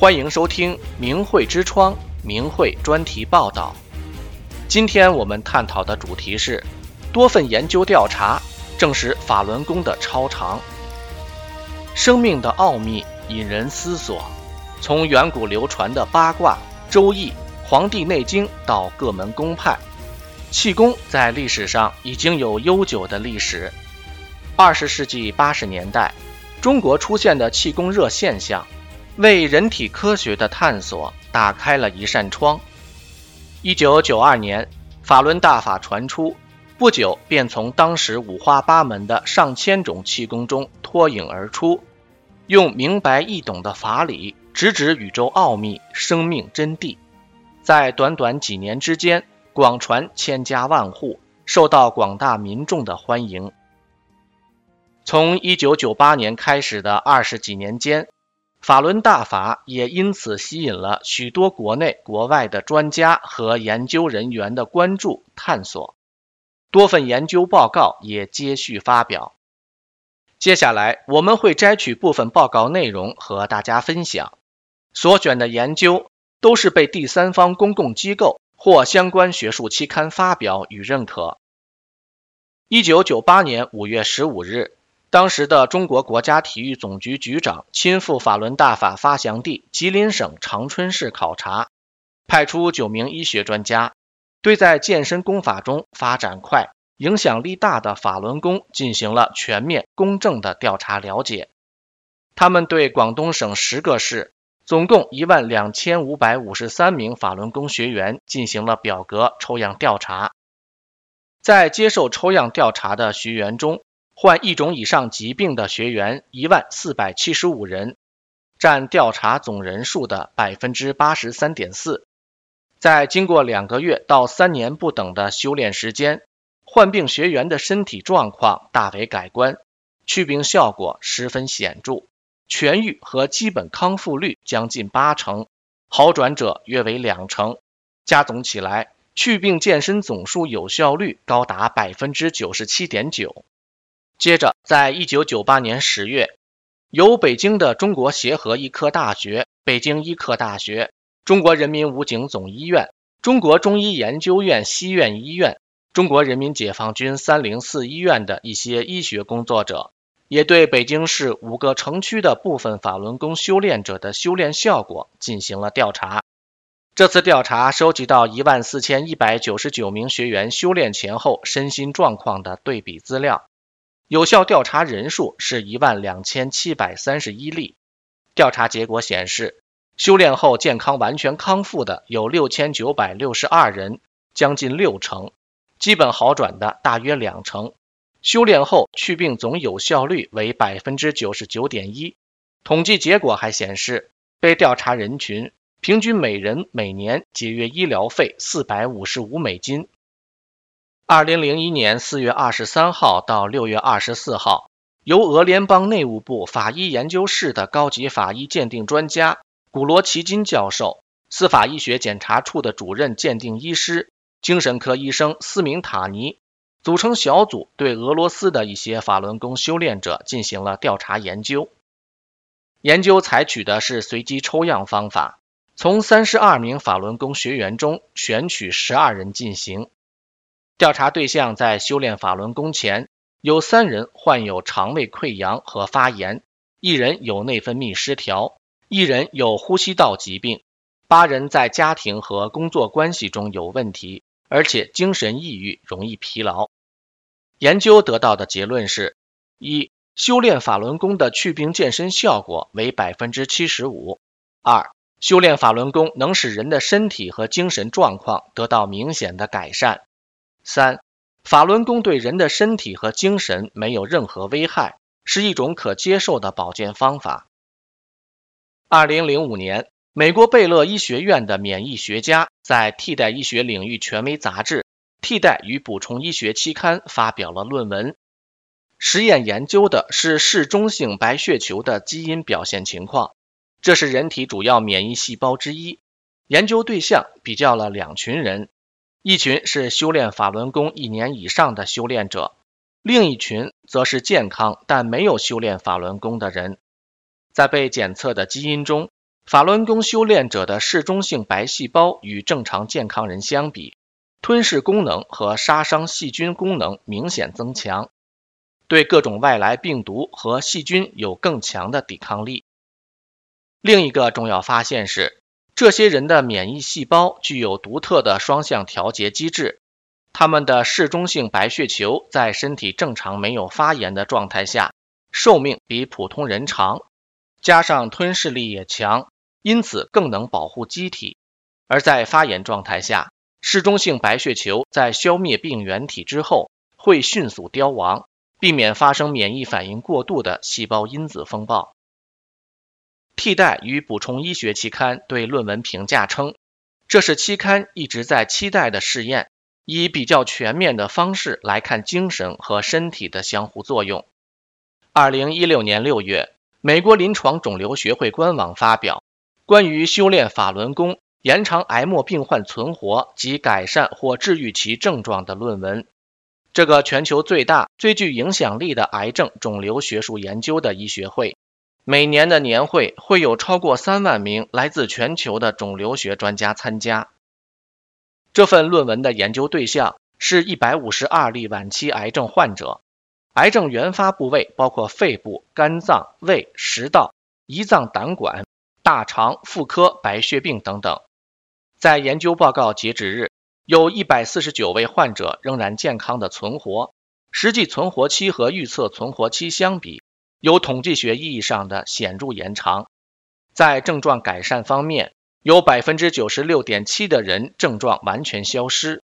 欢迎收听明慧之窗明慧专题报道。今天我们探讨的主题是多份研究调查证实法轮功的超常。生命的奥秘引人思索，从远古流传的八卦、周易、黄帝内经到各门宗派，气功在历史上已经有悠久的历史。二十世纪八十年代，中国出现的气功热现象。为人体科学的探索打开了一扇窗。一九九二年，法轮大法传出，不久便从当时五花八门的上千种气功中脱颖而出，用明白易懂的法理直指宇宙奥秘、生命真谛，在短短几年之间广传千家万户，受到广大民众的欢迎。从一九九八年开始的二十几年间，法轮大法也因此吸引了许多国内国外的专家和研究人员的关注探索，多份研究报告也接续发表。接下来我们会摘取部分报告内容和大家分享。所选的研究都是被第三方公共机构或相关学术期刊发表与认可。一九九八年五月十五日。当时的中国国家体育总局局长亲赴法轮大法发祥地吉林省长春市考察，派出九名医学专家，对在健身功法中发展快、影响力大的法轮功进行了全面、公正的调查了解。他们对广东省十个市，总共一万两千五百五十三名法轮功学员进行了表格抽样调查。在接受抽样调查的学员中，患一种以上疾病的学员一万四百七十五人，占调查总人数的百分之八十三点四。在经过两个月到三年不等的修炼时间，患病学员的身体状况大为改观，祛病效果十分显著，痊愈和基本康复率将近八成，好转者约为两成，加总起来，祛病健身总数有效率高达百分之九十七点九。接着，在一九九八年十月，由北京的中国协和医科大学、北京医科大学、中国人民武警总医院、中国中医研究院西苑医院、中国人民解放军三零四医院的一些医学工作者，也对北京市五个城区的部分法轮功修炼者的修炼效果进行了调查。这次调查收集到一万四千一百九十九名学员修炼前后身心状况的对比资料。有效调查人数是一万两千七百三十一例，调查结果显示，修炼后健康完全康复的有六千九百六十二人，将近六成，基本好转的大约两成，修炼后祛病总有效率为百分之九十九点一。统计结果还显示，被调查人群平均每人每年节约医疗费四百五十五美金。二零零一年四月二十三号到六月二十四号，由俄联邦内务部法医研究室的高级法医鉴定专家古罗奇金教授、司法医学检查处的主任鉴定医师、精神科医生斯明塔尼组成小组，对俄罗斯的一些法轮功修炼者进行了调查研究。研究采取的是随机抽样方法，从三十二名法轮功学员中选取十二人进行。调查对象在修炼法轮功前，有三人患有肠胃溃疡和发炎，一人有内分泌失调，一人有呼吸道疾病，八人在家庭和工作关系中有问题，而且精神抑郁，容易疲劳。研究得到的结论是：一、修炼法轮功的祛病健身效果为百分之七十五；二、修炼法轮功能使人的身体和精神状况得到明显的改善。三、法轮功对人的身体和精神没有任何危害，是一种可接受的保健方法。二零零五年，美国贝勒医学院的免疫学家在替代医学领域权威杂志《替代与补充医学期刊》发表了论文。实验研究的是嗜中性白血球的基因表现情况，这是人体主要免疫细胞之一。研究对象比较了两群人。一群是修炼法轮功一年以上的修炼者，另一群则是健康但没有修炼法轮功的人。在被检测的基因中，法轮功修炼者的嗜中性白细胞与正常健康人相比，吞噬功能和杀伤细菌功能明显增强，对各种外来病毒和细菌有更强的抵抗力。另一个重要发现是，这些人的免疫细胞具有独特的双向调节机制，他们的嗜中性白血球在身体正常没有发炎的状态下，寿命比普通人长，加上吞噬力也强，因此更能保护机体；而在发炎状态下，嗜中性白血球在消灭病原体之后，会迅速凋亡，避免发生免疫反应过度的细胞因子风暴。替代与补充医学期刊对论文评价称，这是期刊一直在期待的试验，以比较全面的方式来看精神和身体的相互作用。二零一六年六月，美国临床肿瘤学会官网发表关于修炼法轮功。延长癌末病患存活及改善或治愈其症状的论文，这个全球最大、最具影响力的癌症肿瘤学术研究的医学会，每年的年会会有超过三万名来自全球的肿瘤学专家参加。这份论文的研究对象是一百五十二例晚期癌症患者，癌症原发部位包括肺部、肝脏、胃、食道、胰脏、胆管、大肠、妇科、白血病等等。在研究报告截止日，有一百四十九位患者仍然健康的存活，实际存活期和预测存活期相比，有统计学意义上的显著延长。在症状改善方面，有百分之九十六点七的人症状完全消失，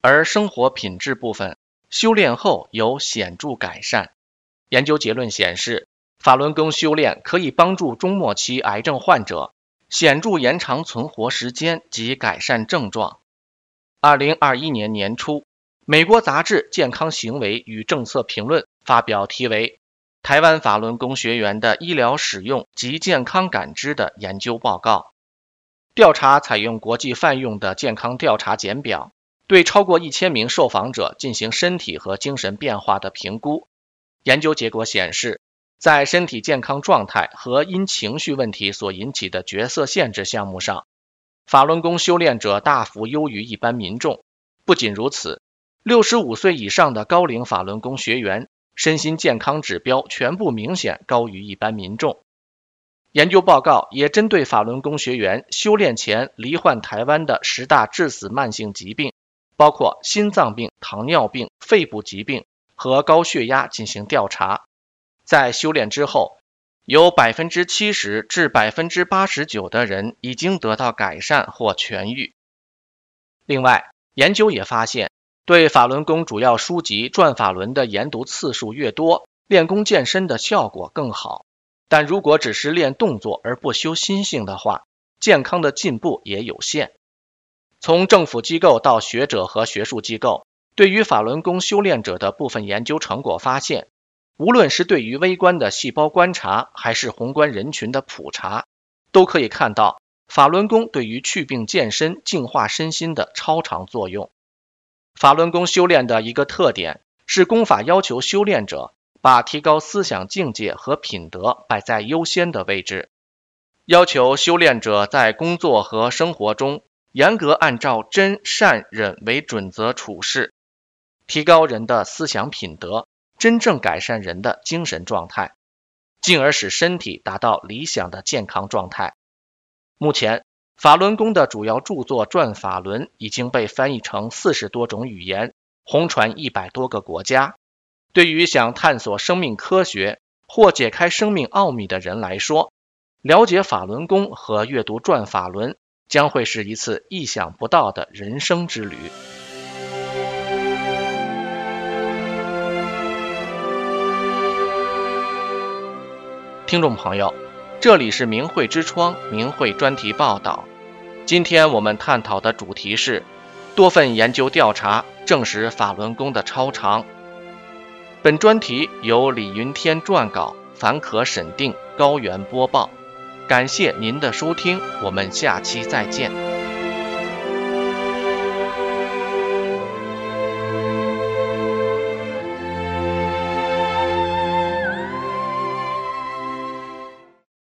而生活品质部分，修炼后有显著改善。研究结论显示，法轮功修炼可以帮助中末期癌症患者。显著延长存活时间及改善症状。二零二一年年初，美国杂志《健康行为与政策评论》发表题为《台湾法轮功学员的医疗使用及健康感知》的研究报告。调查采用国际泛用的健康调查简表，对超过一千名受访者进行身体和精神变化的评估。研究结果显示，在身体健康状态和因情绪问题所引起的角色限制项目上，法轮功修炼者大幅优于一般民众。不仅如此，六十五岁以上的高龄法轮功学员身心健康指标全部明显高于一般民众。研究报告也针对法轮功学员修炼前罹患台湾的十大致死慢性疾病，包括心脏病、糖尿病、肺部疾病和高血压进行调查。在修炼之后，有百分之七十至百分之八十九的人已经得到改善或痊愈。另外，研究也发现，对法轮功主要书籍《转法轮》的研读次数越多，练功健身的效果更好。但如果只是练动作而不修心性的话，健康的进步也有限。从政府机构到学者和学术机构，对于法轮功修炼者的部分研究成果发现。无论是对于微观的细胞观察，还是宏观人群的普查，都可以看到法轮功对于祛病健身、净化身心的超常作用。法轮功修炼的一个特点是，功法要求修炼者把提高思想境界和品德摆在优先的位置，要求修炼者在工作和生活中严格按照真善忍为准则处事，提高人的思想品德。真正改善人的精神状态，进而使身体达到理想的健康状态。目前，法轮功的主要著作《转法轮》已经被翻译成四十多种语言，红传一百多个国家。对于想探索生命科学或解开生命奥秘的人来说，了解法轮功和阅读《转法轮》将会是一次意想不到的人生之旅。听众朋友，这里是明慧之窗明慧专题报道。今天我们探讨的主题是多份研究调查证实法轮功的超长。本专题由李云天撰稿，凡可审定，高原播报。感谢您的收听，我们下期再见。